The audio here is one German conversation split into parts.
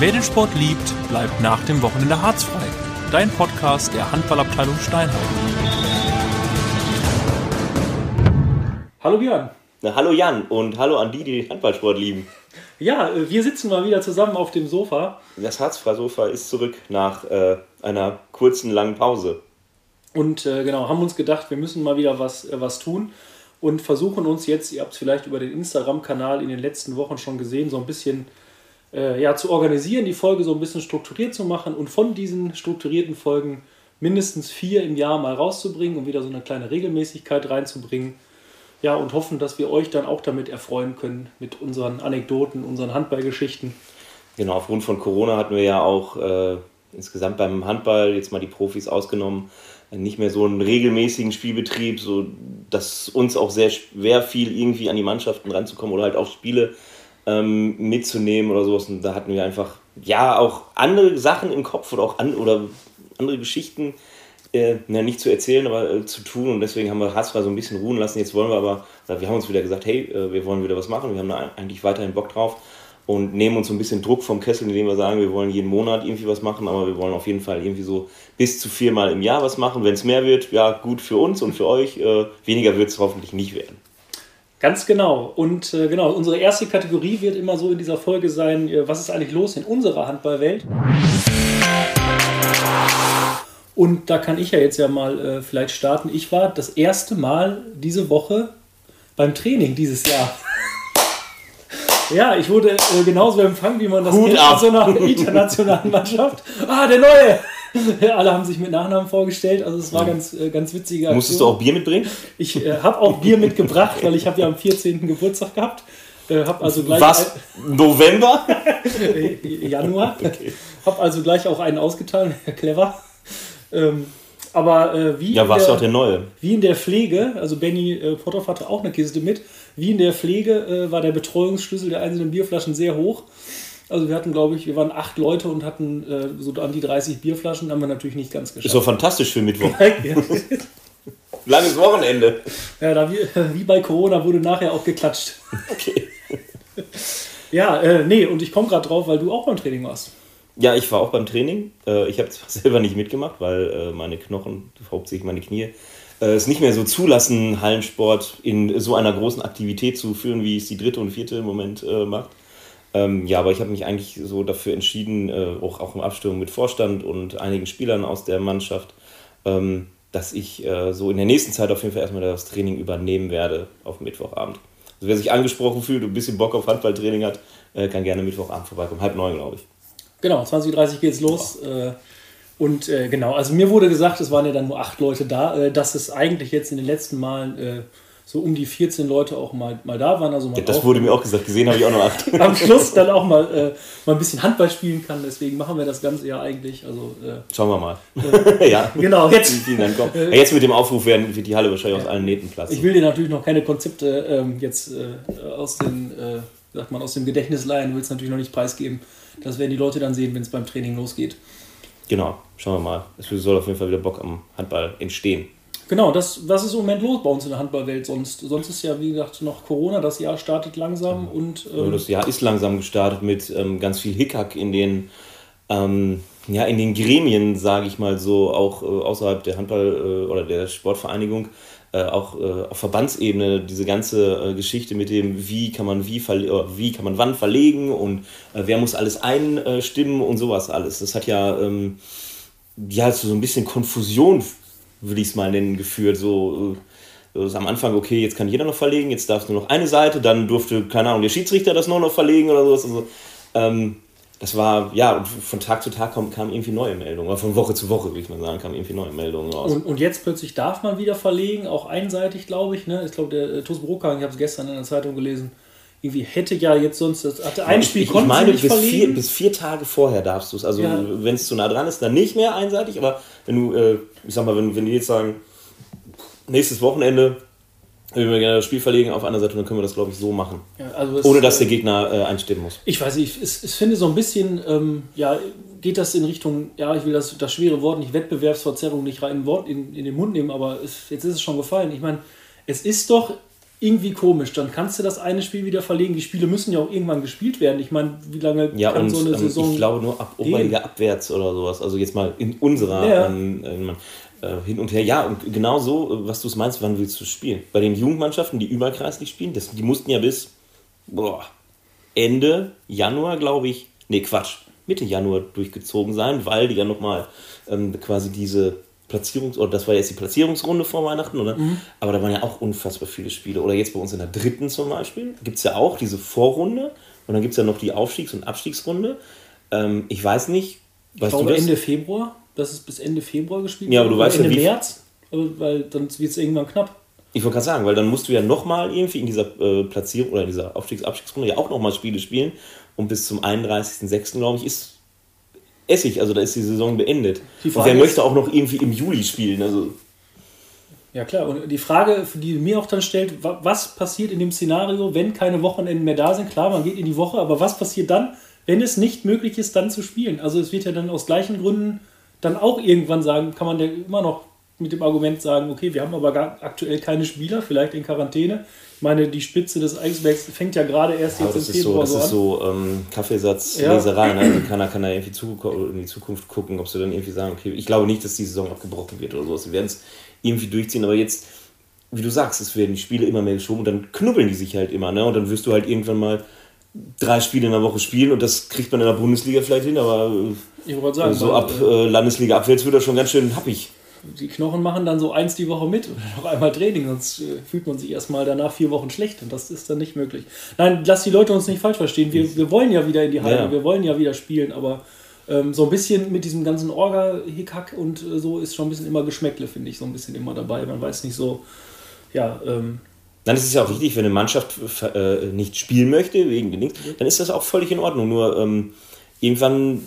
Wer den Sport liebt, bleibt nach dem Wochenende harzfrei. Dein Podcast der Handballabteilung Steinheim. Hallo Björn. Na, hallo Jan und hallo an die, die den Handballsport lieben. Ja, äh, wir sitzen mal wieder zusammen auf dem Sofa. Das Harzfrei-Sofa ist zurück nach äh, einer kurzen, langen Pause. Und äh, genau, haben uns gedacht, wir müssen mal wieder was, äh, was tun und versuchen uns jetzt, ihr habt es vielleicht über den Instagram-Kanal in den letzten Wochen schon gesehen, so ein bisschen äh, ja, zu organisieren, die Folge so ein bisschen strukturiert zu machen und von diesen strukturierten Folgen mindestens vier im Jahr mal rauszubringen, um wieder so eine kleine Regelmäßigkeit reinzubringen. Ja, und hoffen, dass wir euch dann auch damit erfreuen können mit unseren Anekdoten, unseren Handballgeschichten. Genau, aufgrund von Corona hatten wir ja auch äh, insgesamt beim Handball, jetzt mal die Profis ausgenommen, nicht mehr so einen regelmäßigen Spielbetrieb, so dass uns auch sehr schwer fiel, irgendwie an die Mannschaften ranzukommen oder halt auch Spiele ähm, mitzunehmen oder sowas. Und da hatten wir einfach ja auch andere Sachen im Kopf oder auch an, oder andere Geschichten, äh, ja, nicht zu erzählen, aber äh, zu tun. Und deswegen haben wir Hasra so ein bisschen ruhen lassen. Jetzt wollen wir aber, wir haben uns wieder gesagt, hey, äh, wir wollen wieder was machen. Wir haben da eigentlich weiterhin Bock drauf und nehmen uns so ein bisschen Druck vom Kessel, indem wir sagen, wir wollen jeden Monat irgendwie was machen, aber wir wollen auf jeden Fall irgendwie so bis zu viermal im Jahr was machen. Wenn es mehr wird, ja, gut für uns und für euch. Äh, weniger wird es hoffentlich nicht werden. Ganz genau. Und äh, genau, unsere erste Kategorie wird immer so in dieser Folge sein, äh, was ist eigentlich los in unserer Handballwelt? Und da kann ich ja jetzt ja mal äh, vielleicht starten. Ich war das erste Mal diese Woche beim Training dieses Jahr. ja, ich wurde äh, genauso empfangen, wie man das Hut kennt ab. in so einer internationalen Mannschaft. Ah, der Neue! Ja, alle haben sich mit Nachnamen vorgestellt, also es war ganz, äh, ganz witzige Musstest du auch Bier mitbringen? Ich äh, habe auch Bier mitgebracht, weil ich habe ja am 14. Geburtstag gehabt. Äh, hab also gleich Was? November? Ein, Januar. Hab also gleich auch einen ausgetan. Clever. Ähm, aber äh, wie, Ja, in warst der, auch der Neue. wie in der Pflege, also Benny äh, Potthoff hatte auch eine Kiste mit, wie in der Pflege äh, war der Betreuungsschlüssel der einzelnen Bierflaschen sehr hoch. Also wir hatten, glaube ich, wir waren acht Leute und hatten äh, so an die 30 Bierflaschen, haben wir natürlich nicht ganz Ist geschafft. doch fantastisch für Mittwoch. ja. Langes Wochenende. Ja, da wie, wie bei Corona wurde nachher auch geklatscht. Okay. Ja, äh, nee, und ich komme gerade drauf, weil du auch beim Training warst. Ja, ich war auch beim Training. Äh, Ich habe zwar selber nicht mitgemacht, weil äh, meine Knochen, hauptsächlich meine Knie, äh, es nicht mehr so zulassen, Hallensport in so einer großen Aktivität zu führen, wie es die dritte und vierte im Moment macht. Ähm, ja, aber ich habe mich eigentlich so dafür entschieden, äh, auch, auch in Abstimmung mit Vorstand und einigen Spielern aus der Mannschaft, ähm, dass ich äh, so in der nächsten Zeit auf jeden Fall erstmal das Training übernehmen werde auf Mittwochabend. Also wer sich angesprochen fühlt und ein bisschen Bock auf Handballtraining hat, äh, kann gerne Mittwochabend vorbeikommen. Halb neun, glaube ich. Genau, 20.30 geht's los. Äh, und äh, genau, also mir wurde gesagt, es waren ja dann nur acht Leute da, äh, dass es eigentlich jetzt in den letzten Malen äh, so um die 14 Leute auch mal, mal da waren. Also Ja, das wurde mir auch gesagt. Gesehen habe ich auch noch acht. am Schluss dann auch mal, äh, mal ein bisschen Handball spielen kann. Deswegen machen wir das Ganze ja eigentlich. Also äh, Schauen wir mal. ja. genau, jetzt. Vielen Dank. Komm. Ja, jetzt mit dem Aufruf werden, wird die Halle wahrscheinlich aus allen Nähten platzen. Ich will dir natürlich noch keine Konzepte ähm, jetzt äh, aus, den, äh, sagt man, aus dem Gedächtnis leihen, will es natürlich noch nicht preisgeben. Das werden die Leute dann sehen, wenn es beim Training losgeht. Genau, schauen wir mal. Es soll auf jeden Fall wieder Bock am Handball entstehen. Genau, das, was ist im Moment los bei uns in der Handballwelt? Sonst, sonst ist ja, wie gesagt, noch Corona, das Jahr startet langsam und ähm, Das Jahr ist langsam gestartet mit ähm, ganz viel Hickhack in den, ähm, ja, in den Gremien, sage ich mal so, auch äh, außerhalb der Handball- äh, oder der Sportvereinigung, äh, auch äh, auf Verbandsebene diese ganze äh, Geschichte mit dem, wie kann man wie, wie kann man wann verlegen und äh, wer muss alles einstimmen und sowas alles. Das hat ja, ähm, ja so ein bisschen Konfusion, würde ich es mal nennen, geführt. So, äh, ist am Anfang, okay, jetzt kann jeder noch verlegen, jetzt darf es nur noch eine Seite, dann durfte, keine Ahnung, der Schiedsrichter das noch, noch verlegen oder sowas. Also, ähm, das war, ja, von Tag zu Tag kamen kam irgendwie neue Meldungen, oder von Woche zu Woche, würde ich mal sagen, kamen irgendwie neue Meldungen raus. Und, und jetzt plötzlich darf man wieder verlegen, auch einseitig, glaube ich. Ne? Ich glaube, der äh, TuS Brokan, ich habe es gestern in der Zeitung gelesen, irgendwie hätte ja jetzt sonst, das hatte ein Spiel, ich, ich meine, bis verlegen. vier, bis vier Tage vorher darfst du es. Also, Ja. wenn es zu nah dran ist, dann nicht mehr einseitig. Aber wenn du, äh, ich sag mal, wenn, wenn die jetzt sagen, nächstes Wochenende, wenn wir gerne das Spiel verlegen auf einer Seite, dann können wir das, glaube ich, so machen. ja, also es, Ohne dass der Gegner äh, einstimmen muss. Ich weiß nicht, ich, ich, ich finde so ein bisschen, ähm, ja, geht das in Richtung, ja, ich will das, das schwere Wort nicht, Wettbewerbsverzerrung nicht rein in, Wort in, in den Mund nehmen, aber es, jetzt ist es schon gefallen. Ich meine, es ist doch irgendwie komisch. Dann kannst du das eine Spiel wieder verlegen. Die Spiele müssen ja auch irgendwann gespielt werden. Ich meine, wie lange ja, kann und, so eine ähm, Saison. Ich glaube nur ab Oberliga abwärts oder sowas. Also jetzt mal in unserer Ja. ähm, ähm, äh, hin und her. Ja, und genau so, äh, was du es meinst, wann willst du spielen? Bei den Jugendmannschaften, die überkreislich spielen, das, die mussten ja bis boah, Ende Januar, glaube ich, nee, Quatsch, Mitte Januar durchgezogen sein, weil die ja nochmal ähm, quasi diese Platzierungs- oder das war jetzt die Platzierungsrunde vor Weihnachten, oder? Aber da waren ja auch unfassbar viele Spiele. Oder jetzt bei uns in der dritten zum Beispiel gibt es ja auch diese Vorrunde und dann gibt es ja noch die Aufstiegs- und Abstiegsrunde. Ähm, ich weiß nicht, ich weißt du das? Ende Februar. Das ist bis Ende Februar gespielt. Ja, aber du weißt ja, Ende wie- März. Weil dann wird es irgendwann knapp. Ich wollte gerade sagen, weil dann musst du ja nochmal irgendwie in dieser äh, Platzierung oder in dieser Aufstiegs-Abstiegsrunde ja auch nochmal Spiele spielen. Und bis zum 31.06. glaube ich ist Essig, also da ist die Saison beendet. Die Und wer ist- möchte auch noch irgendwie im Juli spielen? Also Ja klar, und die Frage, die mir auch dann stellt, wa- was passiert in dem Szenario, wenn keine Wochenenden mehr da sind? Klar, man geht in die Woche, aber was passiert dann, wenn es nicht möglich ist, dann zu spielen? Also es wird ja dann aus gleichen Gründen dann auch irgendwann sagen, kann man ja immer noch mit dem Argument sagen, okay, wir haben aber gar aktuell keine Spieler, vielleicht in Quarantäne. Ich meine, die Spitze des Eisbergs fängt ja gerade erst Aber jetzt das im ist so, Februar das so, ist an. so ähm, Kaffeesatz, Ja. Ne? Also keiner kann da irgendwie in die Zukunft gucken, ob sie dann irgendwie sagen, okay, ich glaube nicht, dass die Saison abgebrochen wird oder so. Sie werden es irgendwie durchziehen, aber jetzt, wie du sagst, es werden die Spiele immer mehr geschoben und dann knubbeln die sich halt immer. Ne? Und dann wirst du halt irgendwann mal drei Spiele in der Woche spielen und das kriegt man in der Bundesliga vielleicht hin, aber sagen, so ab äh, Landesliga abwärts wird das schon ganz schön happig. Die Knochen machen dann so eins die Woche mit oder noch einmal Training, sonst äh, fühlt man sich erstmal danach vier Wochen schlecht und das ist dann nicht möglich. Nein, lass die Leute uns nicht falsch verstehen. Wir, wir wollen ja wieder in die Halle, Ja. wir wollen ja wieder spielen, aber ähm, so ein bisschen mit diesem ganzen Orga-Hickhack und äh, so ist schon ein bisschen immer Geschmäckle, finde ich, so ein bisschen immer dabei. Man weiß nicht so, ja, ähm, Dann ist es ja auch richtig, wenn eine Mannschaft äh, nicht spielen möchte, wegen den Dings, dann ist das auch völlig in Ordnung. Nur ähm, irgendwann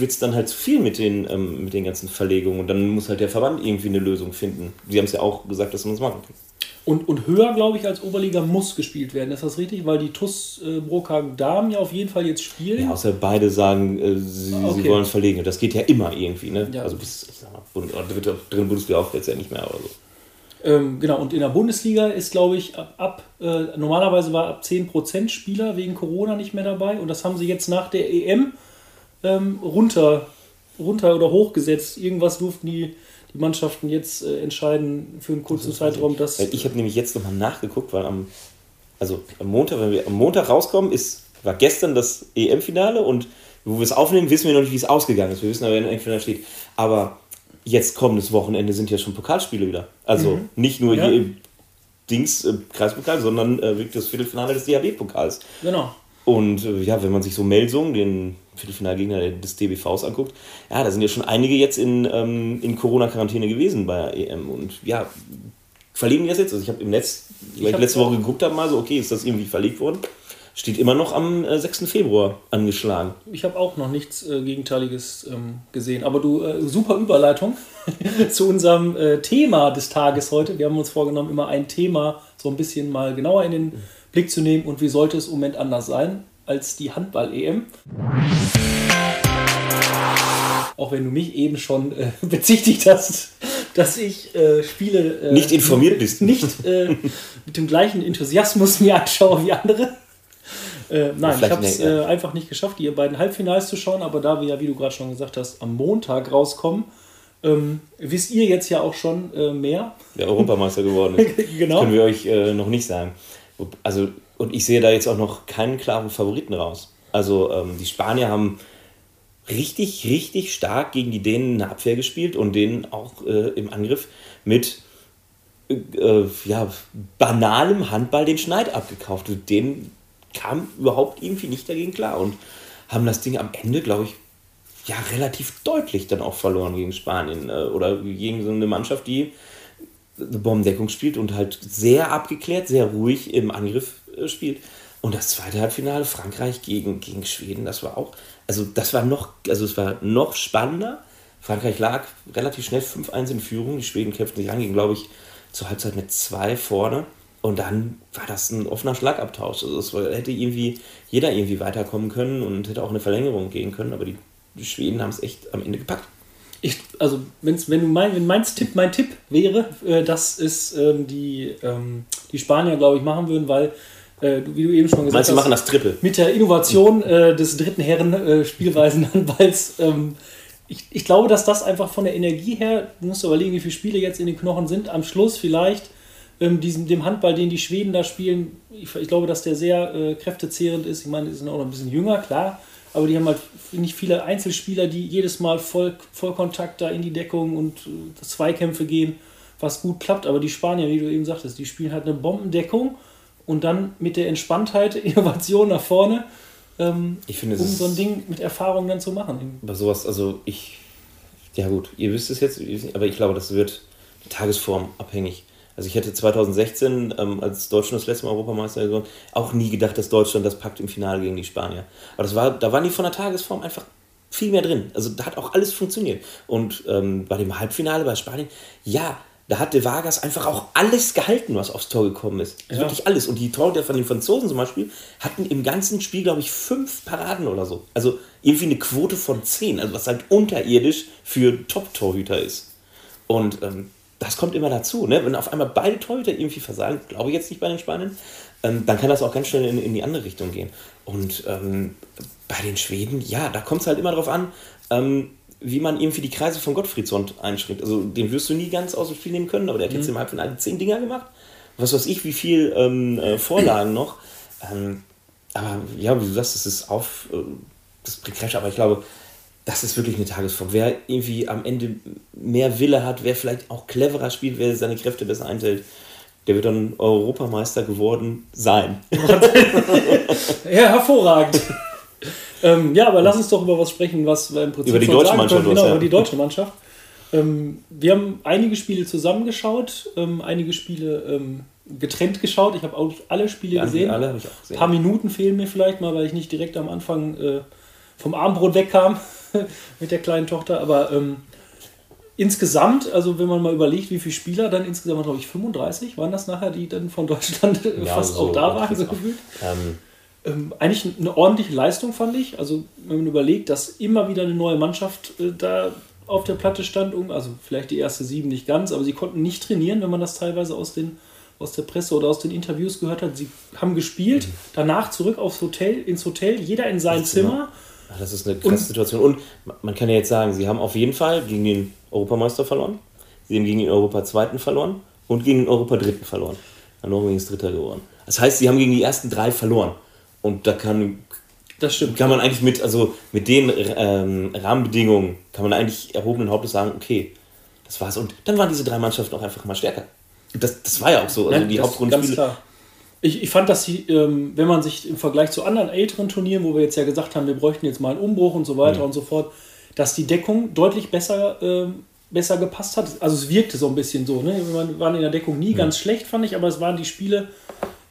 wird es dann halt zu viel mit den, ähm, mit den ganzen Verlegungen und dann muss halt der Verband irgendwie eine Lösung finden. Sie haben es ja auch gesagt, dass man es machen kann. und, und höher, glaube ich, als Oberliga muss gespielt werden. Ist das richtig? Weil die TUS äh, Brockhagen Damen ja auf jeden Fall jetzt spielen. Ja, außer beide sagen, äh, sie, okay. sie wollen es verlegen. Das geht ja immer irgendwie. Ne? Ja. Also bis, ich sag mal, Bund, dritte, dritte Bundesliga aufwärts ja nicht mehr oder so. Ähm, genau, und in der Bundesliga ist, glaube ich, ab, ab äh, normalerweise war ab 10% Spieler wegen Corona nicht mehr dabei und das haben sie jetzt nach der EM ähm, runter, runter oder hochgesetzt. Irgendwas durften die, die Mannschaften jetzt äh, entscheiden für einen kurzen Zeitraum. Dass, Weil ich habe nämlich jetzt nochmal nachgeguckt, weil am, also am Montag, wenn wir am Montag rauskommen, ist, war gestern das EM-Finale und wo wir es aufnehmen, wissen wir noch nicht, wie es ausgegangen ist. Wir wissen aber, wer im EM-Finale steht. Aber jetzt kommendes Wochenende sind ja schon Pokalspiele wieder. Also nicht nur Ja. hier im Dings, äh, Kreispokal, sondern äh, wirklich das Viertelfinale des DHB-Pokals. genau. Und äh, ja, wenn man sich so Melsungen, den Viertelfinalgegner des DBVs anguckt, ja, da sind ja schon einige jetzt in, ähm, in Corona-Quarantäne gewesen bei der EM. Und ja, verlegen die das jetzt? Also ich habe im Netz, weil ich hab- letzte Woche geguckt habe, mal so, okay, ist das irgendwie verlegt worden? Steht immer noch am äh, 6. Februar angeschlagen. Ich habe auch noch nichts äh, Gegenteiliges ähm, gesehen. Aber du, äh, super Überleitung zu unserem äh, Thema des Tages heute. Wir haben uns vorgenommen, immer ein Thema so ein bisschen mal genauer in den Blick zu nehmen. Und wie sollte es im Moment anders sein als die Handball-EM? Auch wenn du mich eben schon äh, bezichtigt hast, dass ich äh, Spiele äh, Nicht informiert bist. Nicht äh, mit dem gleichen Enthusiasmus mir anschaue wie andere. Äh, nein, ich Vielleicht habe es äh, einfach nicht geschafft, die beiden Halbfinals zu schauen, aber da wir ja, wie du gerade schon gesagt hast, am Montag rauskommen, ähm, wisst ihr jetzt ja auch schon äh, mehr. Der Europameister geworden ist. Genau. Können wir euch äh, noch nicht sagen. Also, und ich sehe da jetzt auch noch keinen klaren Favoriten raus. Also, ähm, die Spanier haben richtig, richtig stark gegen die Dänen eine Abwehr gespielt und denen auch äh, im Angriff mit äh, äh, ja, banalem Handball den Schneid abgekauft. Und denen kam überhaupt irgendwie nicht dagegen klar und haben das Ding am Ende, glaube ich, ja, relativ deutlich dann auch verloren gegen Spanien äh, oder gegen so eine Mannschaft, die eine Bombendeckung spielt und halt sehr abgeklärt, sehr ruhig im Angriff äh, spielt. Und das zweite Halbfinale, Frankreich gegen, gegen Schweden, das war auch, also das war noch, also es war noch spannender. Frankreich lag relativ schnell 5-1 in Führung, die Schweden kämpften sich an, gingen, glaube ich, zur Halbzeit mit zwei vorne. Und dann war das ein offener Schlagabtausch. Also es hätte irgendwie jeder irgendwie weiterkommen können und hätte auch eine Verlängerung gehen können, aber die Schweden haben es echt am Ende gepackt. Ich, also wenn's, wenn du mein, wenn mein Tipp mein Tipp wäre, äh, dass es ähm, die ähm, die Spanier, glaube ich, machen würden, weil, äh, wie du eben schon gesagt Meinst, hast, machen das Triple. mit der Innovation äh, des dritten Herren äh, Spielweisen-Handballs, ähm, ich, ich glaube, dass das einfach von der Energie her, du musst überlegen, wie viele Spiele jetzt in den Knochen sind, am Schluss vielleicht ähm, diesem, dem Handball, den die Schweden da spielen, ich, ich glaube, dass der sehr äh, kräftezehrend ist. Ich meine, die sind auch noch ein bisschen jünger, klar, aber die haben halt nicht viele Einzelspieler, die jedes Mal voll, Vollkontakt da in die Deckung und äh, Zweikämpfe gehen, was gut klappt. Aber die Spanier, wie du eben sagtest, die spielen halt eine Bombendeckung und dann mit der Entspanntheit, Innovation nach vorne, ähm, ich finde, um so ein Ding mit Erfahrung dann zu machen. Bei sowas, also ich, ja gut, ihr wisst es jetzt, aber ich glaube, das wird Tagesform abhängig. Also ich hätte 2016, ähm, als Deutschland das letzte Mal Europameister geworden, auch nie gedacht, dass Deutschland das packt im Finale gegen die Spanier. Aber das war, da waren die von der Tagesform einfach viel mehr drin. Also da hat auch alles funktioniert. Und ähm, bei dem Halbfinale bei Spanien, ja, da hat De Vargas einfach auch alles gehalten, was aufs Tor gekommen ist. Ja. Wirklich alles. Und die Torhüter von den Franzosen zum Beispiel hatten im ganzen Spiel, glaube ich, fünf Paraden oder so. Also irgendwie eine Quote von zehn, also was halt unterirdisch für Top-Torhüter ist. Und ähm, das kommt immer dazu. Ne? Wenn auf einmal beide Torhüter irgendwie versagen, glaube ich jetzt nicht bei den Spaniern, ähm, dann kann das auch ganz schnell in, in die andere Richtung gehen. Und ähm, bei den Schweden, ja, da kommt es halt immer darauf an, ähm, wie man irgendwie die Kreise von Gottfriedsson einschränkt. Also den wirst du nie ganz aus dem Spiel nehmen können, aber der hat mhm. jetzt im Halbfinale zehn Dinger gemacht. Was weiß ich, wie viel ähm, äh, Vorlagen noch. Ähm, aber ja, wie du sagst, das ist auf äh, das Präcrash, aber ich glaube, das ist wirklich eine Tagesform. Wer irgendwie am Ende mehr Wille hat, wer vielleicht auch cleverer spielt, wer seine Kräfte besser einteilt, der wird dann Europameister geworden sein. ja, hervorragend. ähm, ja, aber lass uns doch über was sprechen, was wir im Prinzip über die deutsche Mannschaft. Genau, ja. über die deutsche Mannschaft. Ähm, wir haben einige Spiele zusammengeschaut, ähm, einige Spiele ähm, getrennt geschaut. Ich habe auch alle Spiele ja, gesehen. Alle ich auch gesehen. Ein paar Minuten fehlen mir vielleicht mal, weil ich nicht direkt am Anfang äh, vom Abendbrot wegkam. mit der kleinen Tochter. Aber ähm, insgesamt, also wenn man mal überlegt, wie viele Spieler dann insgesamt, glaube ich, 35 waren das nachher, die dann von Deutschland ja, fast so, auch da waren, so gefühlt. Ähm, ähm, eigentlich eine ordentliche Leistung, fand ich. Also, wenn man überlegt, dass immer wieder eine neue Mannschaft äh, da auf der Platte stand, also vielleicht die erste sieben nicht ganz, aber sie konnten nicht trainieren, wenn man das teilweise aus, den, aus der Presse oder aus den Interviews gehört hat. Sie haben gespielt, mhm. danach zurück aufs Hotel, ins Hotel, jeder in sein Zimmer. Zimmer das ist eine krasse Situation. Und man kann ja jetzt sagen, sie haben auf jeden Fall gegen den Europameister verloren, sie haben gegen den Europa-Zweiten verloren und gegen den Europa-Dritten verloren. Norwegen ist Dritter geworden. Das heißt, sie haben gegen die ersten drei verloren. Und da kann, das stimmt. kann man eigentlich mit, also mit den ähm, Rahmenbedingungen, kann man eigentlich erhobenen Hauptes sagen, okay, das war's. Und dann waren diese drei Mannschaften auch einfach mal stärker. Das, das war ja auch so. Also ja, die Hauptrundenspiele ich, ich fand, dass sie, ähm, wenn man sich im Vergleich zu anderen älteren Turnieren, wo wir jetzt ja gesagt haben, wir bräuchten jetzt mal einen Umbruch und so weiter mhm. und so fort, dass die Deckung deutlich besser, äh, besser gepasst hat. Also es wirkte so ein bisschen so. Ne? Wir waren in der Deckung nie mhm. ganz schlecht, fand ich, aber es waren die Spiele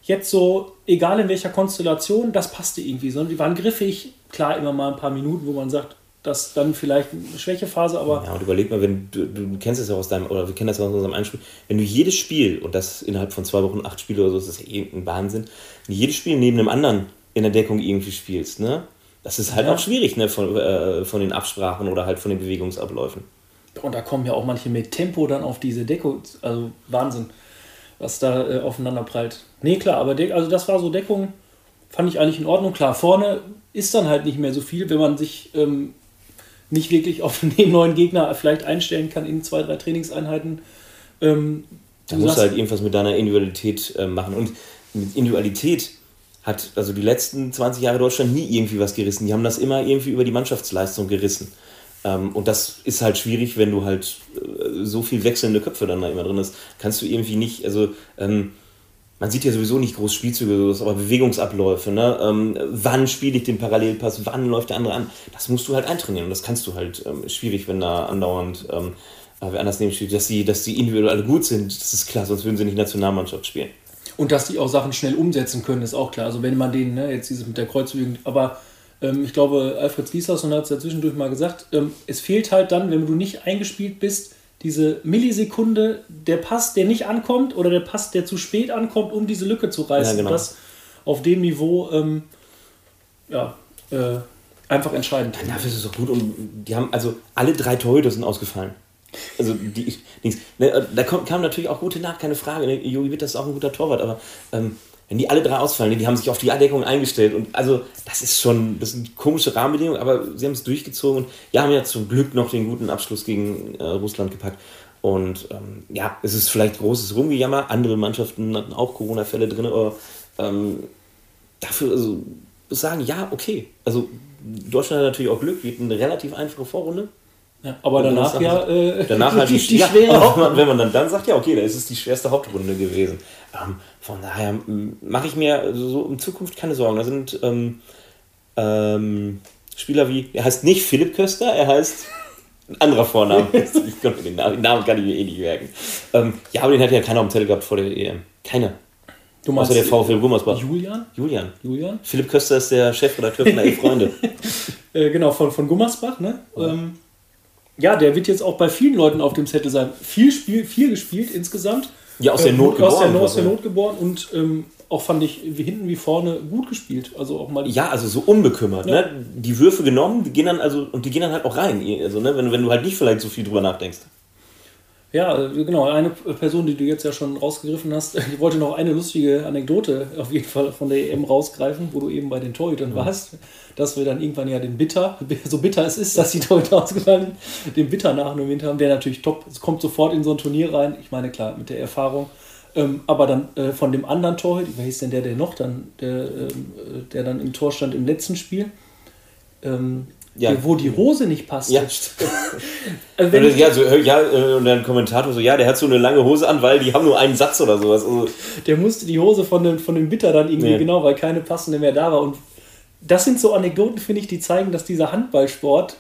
jetzt so, egal in welcher Konstellation, das passte irgendwie. Sondern die waren griffig, klar immer mal ein paar Minuten, wo man sagt, das dann vielleicht eine Schwächephase, aber. Ja, und überleg mal, wenn du, du kennst es ja aus deinem, oder wir kennen das ja aus unserem Einspiel, wenn du jedes Spiel, und das innerhalb von zwei Wochen, acht Spiele oder so, ist das ja eh ein Wahnsinn, wenn du jedes Spiel neben einem anderen in der Deckung irgendwie spielst, ne? Das ist halt ja. auch schwierig, ne, von, äh, von den Absprachen oder halt von den Bewegungsabläufen. Und da kommen ja auch manche mit Tempo dann auf diese Deckung, also Wahnsinn, was da äh, aufeinander prallt. Nee, klar, aber De also das war so Deckung, fand ich eigentlich in Ordnung. Klar, vorne ist dann halt nicht mehr so viel, wenn man sich ähm, nicht wirklich auf den neuen Gegner vielleicht einstellen kann in zwei, drei Trainingseinheiten. Ähm, da musst du halt irgendwas mit deiner Individualität äh, machen. Und mit Individualität hat also die letzten 20 Jahre Deutschland nie irgendwie was gerissen. Die haben das immer irgendwie über die Mannschaftsleistung gerissen. Ähm, und das ist halt schwierig, wenn du halt äh, so viel wechselnde Köpfe dann da immer drin hast. Kannst du irgendwie nicht, also ähm, man sieht ja sowieso nicht groß Spielzüge, aber Bewegungsabläufe, ne? Ähm, wann spiele ich den Parallelpass, wann läuft der andere an, das musst du halt eintrainieren und das kannst du halt ähm, schwierig, wenn da andauernd ähm, wer anders neben spielt, dass die, dass die individuell alle gut sind, das ist klar, sonst würden sie nicht Nationalmannschaft spielen. Und dass die auch Sachen schnell umsetzen können, ist auch klar. Also wenn man denen, ne, jetzt dieses mit der Kreuzbewegung, aber ähm, ich glaube, Alfred Gieslasson hat es ja zwischendurch mal gesagt, ähm, es fehlt halt dann, wenn du nicht eingespielt bist, diese Millisekunde, der Pass, der nicht ankommt oder der Pass, der zu spät ankommt, um diese Lücke zu reißen. Ja, genau. Das auf dem Niveau ähm, ja, äh, einfach entscheidend. Ja, dafür ist es auch gut. Und die haben, also alle drei Torhüter sind ausgefallen. Also die, die ne, da kam, natürlich auch gute Nacht, keine Frage. Ne? Jogi Witt ist auch ein guter Torwart, aber ähm, wenn die alle drei ausfallen, die haben sich auf die Abdeckung eingestellt und also das ist schon, das sind komische Rahmenbedingungen, aber sie haben es durchgezogen und ja, haben ja zum Glück noch den guten Abschluss gegen äh, Russland gepackt. Und ähm, ja, es ist vielleicht großes Rumgejammer, andere Mannschaften hatten auch Corona-Fälle drin, aber ähm, dafür also, sagen, ja, okay. Also Deutschland hat natürlich auch Glück, hatten eine relativ einfache Vorrunde. Ja, aber danach ja, äh, danach halt die, die, die schwere ja, Wenn man dann, dann sagt, ja, okay, da ist es die schwerste Hauptrunde gewesen. Ähm, von daher mache ich mir so in Zukunft keine Sorgen. Da sind ähm, ähm, Spieler wie, er heißt nicht Philipp Köster, er heißt ein anderer Vorname. ich kann den, Namen, den Namen kann ich mir eh nicht merken. Ähm, ja, aber den hat ja keiner am Zettel gehabt vor der EM. Keiner. Du meinst Außer der VfL Gummersbach. Julian? Julian. Julian. Philipp Köster ist der Chefredakteur von der Elf Freunde. äh, genau, von, von Gummersbach, ne? Ja. Ähm, ja, der wird jetzt auch bei vielen Leuten auf dem Zettel sein. Viel, Spiel, viel gespielt insgesamt. Ja, aus der ähm, Not geboren. Aus der, aus der Not geboren und ähm, auch fand ich wie hinten wie vorne gut gespielt. Also auch mal ja, also so unbekümmert. Ja. Ne? Die Würfe genommen, die gehen dann also und die gehen dann halt auch rein. Also ne, wenn, wenn du halt nicht vielleicht so viel drüber nachdenkst. Ja, äh, genau. Eine Person, die du jetzt ja schon rausgegriffen hast, ich wollte noch eine lustige Anekdote auf jeden Fall von der EM rausgreifen, wo du eben bei den Torhütern mhm. warst, dass wir dann irgendwann ja den Bitter, so bitter es ist, dass die Torhüter ausgefallen sind, den Bitter nachnominiert haben, der natürlich top, es kommt sofort in so ein Turnier rein. Ich meine, klar, mit der Erfahrung. Ähm, aber dann äh, von dem anderen Torhüter, wer hieß denn der, der noch dann, der, ähm, äh, der dann im Tor stand im letzten Spiel? Ähm, ja. wo die Hose nicht passt. Ja, also und, ja, so, ja, äh, und dann Kommentator so, ja, der hat so eine lange Hose an, weil die haben nur einen Satz oder sowas. Also, der musste die Hose von dem, von dem Bitter dann irgendwie, ja. genau, weil keine passende mehr da war. Und das sind so Anekdoten, finde ich, die zeigen, dass dieser Handballsport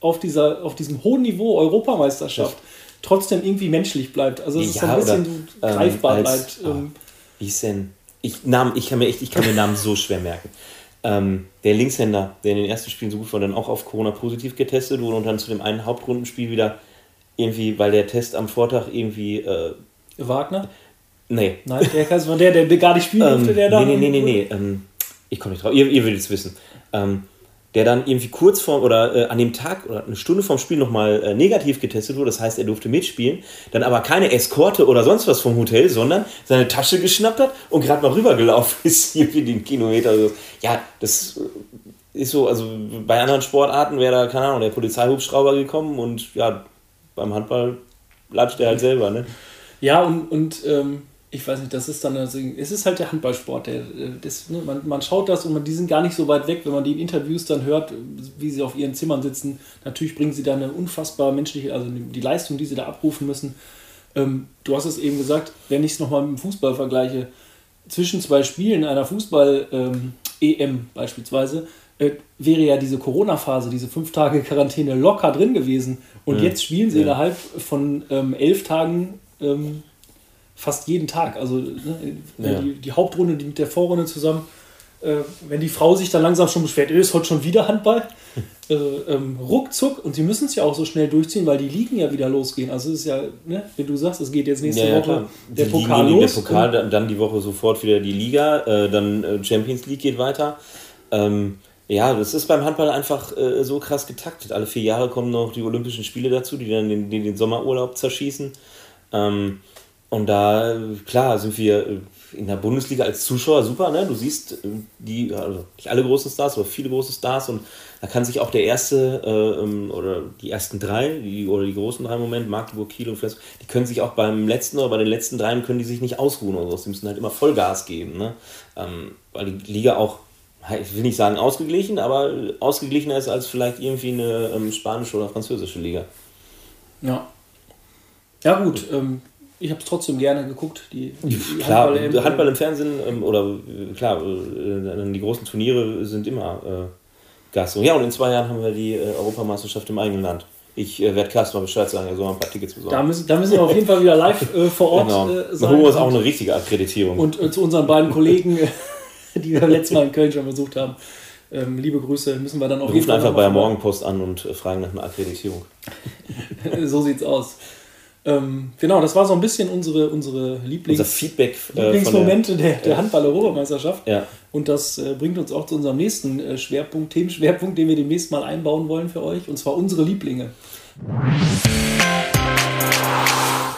auf, dieser, auf diesem hohen Niveau Europameisterschaft ja. trotzdem irgendwie menschlich bleibt. Also es ist so ein bisschen so ähm, greifbar ähm, als, bleibt. Ähm, wie ist denn? Ich, Namen, ich kann mir echt, ich kann mir Namen so schwer merken. Ähm, der Linkshänder, der in den ersten Spielen so gut war, dann auch auf Corona positiv getestet wurde und dann zu dem einen Hauptrundenspiel wieder irgendwie, weil der Test am Vortag irgendwie. Äh, Wagner? Nee. Nein, der war der, der gar nicht spielen durfte, ähm, der da. Nee, nee, nee, nee, nee. Ähm, ich komme nicht drauf. Ihr, ihr würdet es wissen. Ähm, der dann irgendwie kurz vor oder äh, an dem Tag oder eine Stunde vorm Spiel nochmal äh, negativ getestet wurde. Das heißt, er durfte mitspielen. Dann aber keine Eskorte oder sonst was vom Hotel, sondern seine Tasche geschnappt hat und gerade mal rübergelaufen ist, irgendwie den Kilometer. Also, ja, das äh, ist so, also bei anderen Sportarten wäre da, keine Ahnung, der Polizeihubschrauber gekommen und ja, beim Handball latscht er halt selber, ne? Ja, und, und ähm, ich weiß nicht, das ist dann, also, es ist halt der Handballsport. Der, äh, das, ne, man, man schaut das und man, die sind gar nicht so weit weg, wenn man die in Interviews dann hört, wie sie auf ihren Zimmern sitzen. Natürlich bringen sie da eine unfassbar menschliche, also die Leistung, die sie da abrufen müssen. Ähm, du hast es eben gesagt, wenn ich es nochmal mit dem Fußball vergleiche, zwischen zwei Spielen einer Fußball-EM ähm, beispielsweise, äh, wäre ja diese Corona-Phase, diese fünf Tage Quarantäne locker drin gewesen. Und ja. jetzt spielen sie ja. innerhalb von ähm, elf Tagen ähm, fast jeden Tag. Also ne, ja. die, die, Hauptrunde die mit der Vorrunde zusammen, äh, wenn die Frau sich dann langsam schon beschwert, ist heute schon wieder Handball, äh, ähm, ruckzuck und sie müssen es ja auch so schnell durchziehen, weil die Ligen ja wieder losgehen. Also es ist ja, ne, wie du sagst, es geht jetzt nächste ja, Woche der Pokal Ligen, los. Der Pokal, dann, dann die Woche sofort wieder die Liga, äh, dann äh, Champions League geht weiter. Ähm, ja, das ist beim Handball einfach äh, so krass getaktet. Alle vier Jahre kommen noch die Olympischen Spiele dazu, die dann den, den, den Sommerurlaub zerschießen. Ähm, und da, klar, sind wir äh, in der Bundesliga als Zuschauer super, ne? Du siehst äh, die, also nicht alle großen Stars, aber viele große Stars und da kann sich auch der erste äh, ähm, oder die ersten drei, die, oder die großen drei im Moment, Magdeburg, Kiel und Flensburg, die können sich auch beim letzten oder bei den letzten dreien können die sich nicht ausruhen oder so. Die müssen halt immer Vollgas geben, ne? Ähm, weil die Liga auch, ich will nicht sagen ausgeglichen, aber ausgeglichener ist als vielleicht irgendwie eine ähm, spanische oder französische Liga. Ja. Ja gut, ähm, ich habe es trotzdem gerne geguckt. Die, die klar, Handball, Handball, im Fernsehen ähm, oder äh, klar, äh, die großen Turniere sind immer äh, Gast. Ja, und in zwei Jahren haben wir die äh, Europameisterschaft im eigenen Land. Ich äh, werde Carsten mal Bescheid sagen, er soll mal ein paar Tickets besorgen. Da müssen, da müssen wir auf jeden Fall wieder live äh, vor Ort genau. äh, sein. Dann holen wir uns auch eine richtige Akkreditierung. Und zu unseren beiden Kollegen, die wir letztes Mal in Köln schon besucht haben, ähm, liebe Grüße, müssen wir dann auch. Wir rufen einfach bei der Morgenpost an und fragen nach einer Akkreditierung. so sieht's aus. Ähm, genau, das war so ein bisschen unsere, unsere Lieblings Unser Feedback, äh, Lieblingsmomente der, der, der Handball-Europameisterschaft. Ja. Und das äh, bringt uns auch zu unserem nächsten äh, Schwerpunkt, Themenschwerpunkt, den wir demnächst mal einbauen wollen für euch, und zwar unsere Lieblinge.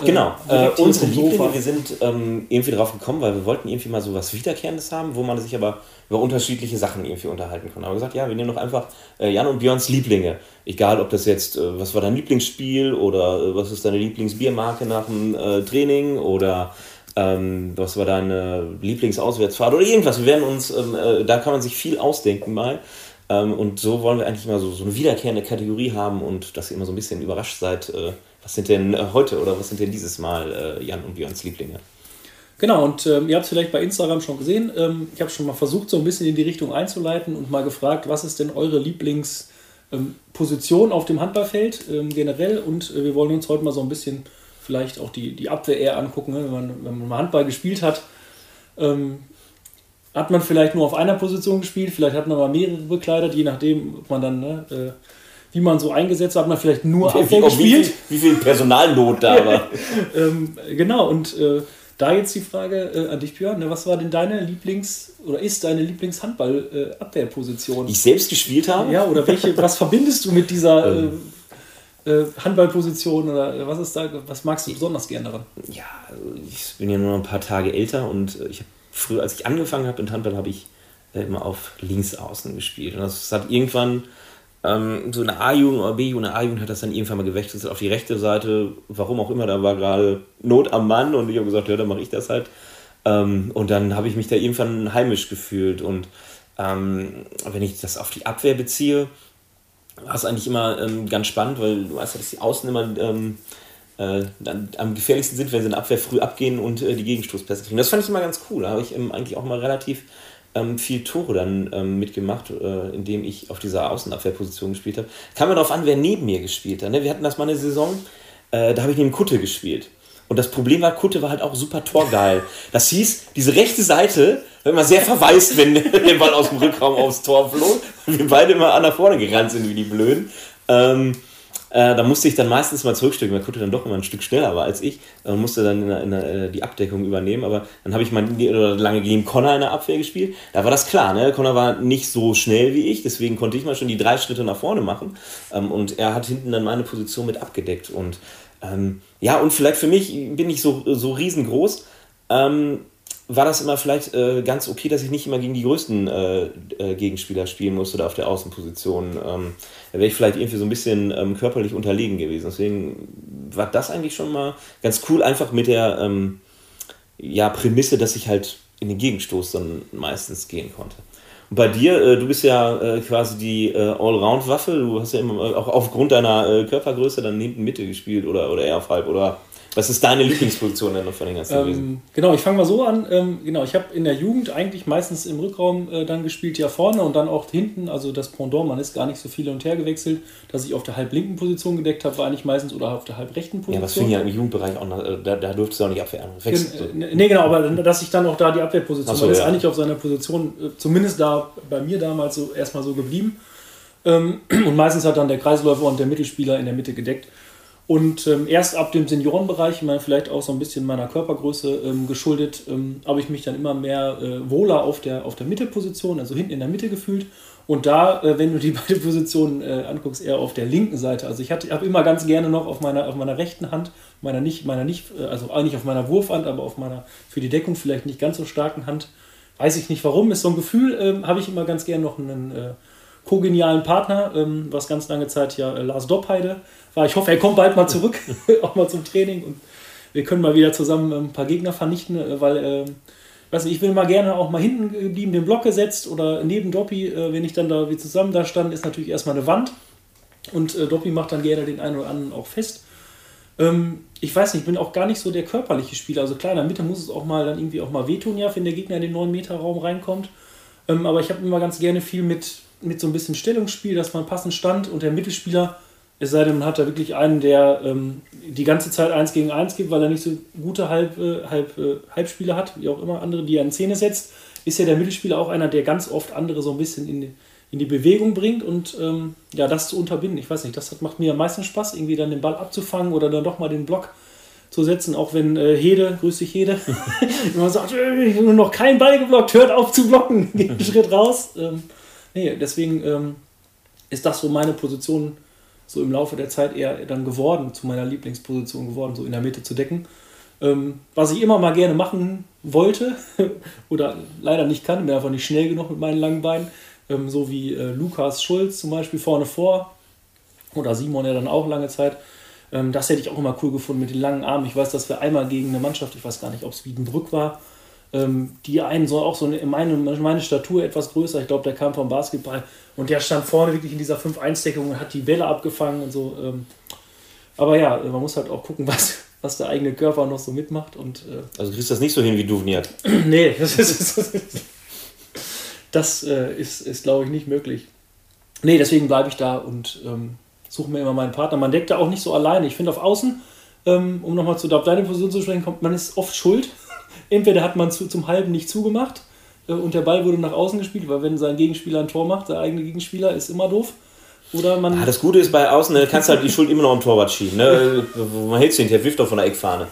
Genau, äh, unsere Lieblinge, wir sind ähm, irgendwie drauf gekommen, weil wir wollten irgendwie mal so was Wiederkehrendes haben, wo man sich aber über unterschiedliche Sachen irgendwie unterhalten kann. Aber gesagt, ja, wir nehmen doch einfach äh, Jan und Björns Lieblinge. Egal, ob das jetzt, äh, was war dein Lieblingsspiel oder äh, was ist deine Lieblingsbiermarke nach dem äh, Training oder ähm, was war deine Lieblingsauswärtsfahrt oder irgendwas. Wir werden uns, ähm, äh, da kann man sich viel ausdenken mal. Ähm, und so wollen wir eigentlich immer so, so eine wiederkehrende Kategorie haben und dass ihr immer so ein bisschen überrascht seid, äh, was sind denn äh, heute oder was sind denn dieses Mal äh, Jan und Björns Lieblinge? Genau, und ähm, ihr habt es vielleicht bei Instagram schon gesehen. Ähm, ich habe schon mal versucht, so ein bisschen in die Richtung einzuleiten und mal gefragt, was ist denn eure Lieblingsposition ähm, auf dem Handballfeld ähm, generell? Und äh, wir wollen uns heute mal so ein bisschen vielleicht auch die, die Abwehr eher angucken, ne? wenn, man, wenn man mal Handball gespielt hat. Ähm, hat man vielleicht nur auf einer Position gespielt, vielleicht hat man aber mehrere bekleidet, je nachdem, ob man dann, ne, äh, wie man so eingesetzt hat, hat man vielleicht nur Abwehr wie, gespielt. Wie viel, Personalnot da war. ähm, genau, und äh, da jetzt die Frage äh, an dich, Björn, ne, was war denn deine Lieblings- oder ist deine Lieblingshandball-Abwehrposition? Die ich selbst gespielt habe? Ja, oder welche, was verbindest du mit dieser ähm. äh, äh, Handballposition oder was ist da, was magst du besonders gerne daran? Ja, also ich bin ja nur ein paar Tage älter und äh, ich habe früher, als ich angefangen habe in Handball, habe ich äh, immer auf links außen gespielt. Und das hat irgendwann ähm, so eine A-Jugend oder B-Jugend, eine A-Jugend hat das dann irgendwann mal gewechselt auf die rechte Seite. Warum auch immer, da war gerade Not am Mann und ich habe gesagt, ja, dann mache ich das halt. Ähm, und dann habe ich mich da irgendwann heimisch gefühlt. Und ähm, wenn ich das auf die Abwehr beziehe, war es eigentlich immer ähm, ganz spannend, weil du weißt ja, dass die Außen immer ähm, äh, am gefährlichsten sind, wenn sie in der Abwehr früh abgehen und äh, die Gegenstoßpässe kriegen. Das fand ich immer ganz cool. Da habe ich ähm, eigentlich auch mal relativ ähm, viel Tore dann ähm, mitgemacht, äh, indem ich auf dieser Außenabwehrposition gespielt habe. Kam mir darauf an, wer neben mir gespielt hat. Ne? Wir hatten das mal eine Saison, äh, da habe ich neben Kutte gespielt. Und das Problem war, Kutte war halt auch super torgeil. Das hieß, diese rechte Seite war immer sehr verwaist, wenn der Ball aus dem Rückraum aufs Tor flog. Und wir beide immer an nach vorne gerannt sind wie die Blöden. Ähm, äh, da musste ich dann meistens mal zurückstücken, weil Kutte dann doch immer ein Stück schneller war als ich und musste dann in der, in äh, die Abdeckung übernehmen. Aber dann habe ich mal lange gegen Connor in der Abwehr gespielt. Da war das klar, ne? Connor war nicht so schnell wie ich, deswegen konnte ich mal schon die drei Schritte nach vorne machen. Ähm, und er hat hinten dann meine Position mit abgedeckt. Und ähm, ja, und vielleicht für mich bin ich so, so riesengroß. Ähm, war das immer vielleicht äh, ganz okay, dass ich nicht immer gegen die größten äh, äh, Gegenspieler spielen musste oder auf der Außenposition. Ähm, da wäre ich vielleicht irgendwie so ein bisschen ähm, körperlich unterlegen gewesen. Deswegen war das eigentlich schon mal ganz cool, einfach mit der ähm, ja, Prämisse, dass ich halt in den Gegenstoß dann meistens gehen konnte. Und bei dir, äh, du bist ja äh, quasi die äh, Allround-Waffe. Du hast ja immer auch aufgrund deiner Körpergröße dann hinten Mitte gespielt oder, oder eher auf halb oder was ist deine Lieblingsposition denn noch von den ganzen ähm, Genau, ich fange mal so an. Ähm, genau, ich habe in der Jugend eigentlich meistens im Rückraum äh, dann gespielt, ja vorne und dann auch hinten. Also das Pendant, man ist gar nicht so viel und her gewechselt. Dass ich auf der halblinken Position gedeckt habe, war eigentlich meistens oder auf der halbrechten Position. Ja, was fing ja im Jugendbereich auch noch, äh, da, da durftest du auch nicht abwehren. Gen äh, nee, genau, aber dass ich dann auch da die Abwehrposition, so, man ja. ist eigentlich auf seiner Position, äh, zumindest da bei mir damals so erstmal so geblieben. Ähm, und meistens hat dann der Kreisläufer und der Mittelspieler in der Mitte gedeckt. Und ähm, erst ab dem Seniorenbereich, mal vielleicht auch so ein bisschen meiner Körpergröße ähm, geschuldet, ähm, habe ich mich dann immer mehr äh, wohler auf der, auf der Mittelposition, also hinten in der Mitte gefühlt. Und da, äh, wenn du die beiden Positionen äh, anguckst, eher auf der linken Seite. Also ich habe immer ganz gerne noch auf meiner, auf meiner rechten Hand, meiner nicht, meiner nicht, äh, also eigentlich auf meiner Wurfhand, aber auf meiner für die Deckung vielleicht nicht ganz so starken Hand. Weiß ich nicht warum, ist so ein Gefühl, ähm, habe ich immer ganz gerne noch einen äh, kogenialen Partner, ähm, was ganz lange Zeit ja äh, Lars Doppheide war. Ich hoffe, er kommt bald mal zurück, auch mal zum Training und wir können mal wieder zusammen ein paar Gegner vernichten, äh, weil äh, weiß nicht, ich will mal gerne auch mal hinten geblieben, den Block gesetzt oder neben Doppi, äh, wenn ich dann da wie zusammen da stand, ist natürlich erstmal eine Wand und äh, Doppi macht dann gerne den einen oder anderen auch fest. Ähm, ich weiß nicht, ich bin auch gar nicht so der körperliche Spieler. Also klar, in der Mitte muss es auch mal dann irgendwie auch mal wehtun, ja, wenn der Gegner in den 9-Meter-Raum reinkommt. Ähm, aber ich habe immer ganz gerne viel mit, mit so ein bisschen Stellungsspiel, dass man passend stand und der Mittelspieler es sei denn, man hat da wirklich einen, der ähm, die ganze Zeit eins gegen eins gibt, weil er nicht so gute Halb, äh, Halb, äh, Halbspieler hat, wie auch immer andere, die er in Szene setzt. Ist ja der Mittelspieler auch einer, der ganz oft andere so ein bisschen in die, in die Bewegung bringt und ähm, ja, das zu unterbinden. Ich weiß nicht, das macht mir am meisten Spaß, irgendwie dann den Ball abzufangen oder dann doch mal den Block zu setzen, auch wenn äh, Hede, grüß dich Hede, man sagt, äh, ich habe noch keinen Ball geblockt, hört auf zu blocken, geht einen Schritt raus. Ähm, nee, deswegen ähm, ist das so meine Position so im Laufe der Zeit eher dann geworden, zu meiner Lieblingsposition geworden, so in der Mitte zu decken. Ähm, was ich immer mal gerne machen wollte oder leider nicht kann, bin einfach nicht schnell genug mit meinen langen Beinen, ähm, so wie äh, Lukas Schulz zum Beispiel vorne vor oder Simon ja dann auch lange Zeit. Ähm, das hätte ich auch immer cool gefunden mit den langen Armen. Ich weiß, dass wir einmal gegen eine Mannschaft, ich weiß gar nicht, ob es Wiedenbrück war, ähm, die einen so auch so eine, meine, meine Statur etwas größer, ich glaube, der kam vom Basketball und der stand vorne wirklich in dieser 5-1-Deckung und hat die Bälle abgefangen und so. Ähm. Aber ja, man muss halt auch gucken, was, was der eigene Körper noch so mitmacht. Und, äh also du kriegst das nicht so hin wie Duvniak. nee, das ist, das äh, ist, ist glaube ich, nicht möglich. Nee, deswegen bleibe ich da und ähm, suche mir immer meinen Partner. Man deckt da auch nicht so alleine. Ich finde auf Außen, ähm, um nochmal zu deiner Position zu sprechen, kommt man ist oft schuld. Entweder hat man zu, zum Halben nicht zugemacht äh, und der Ball wurde nach außen gespielt, weil wenn sein Gegenspieler ein Tor macht, der eigene Gegenspieler ist immer doof. Oder man ja, das Gute ist bei Außen, da kannst du halt die Schuld immer noch am Torwart schieben. Ne? man hält sich hinterher, wirft doch von der Eckfahne.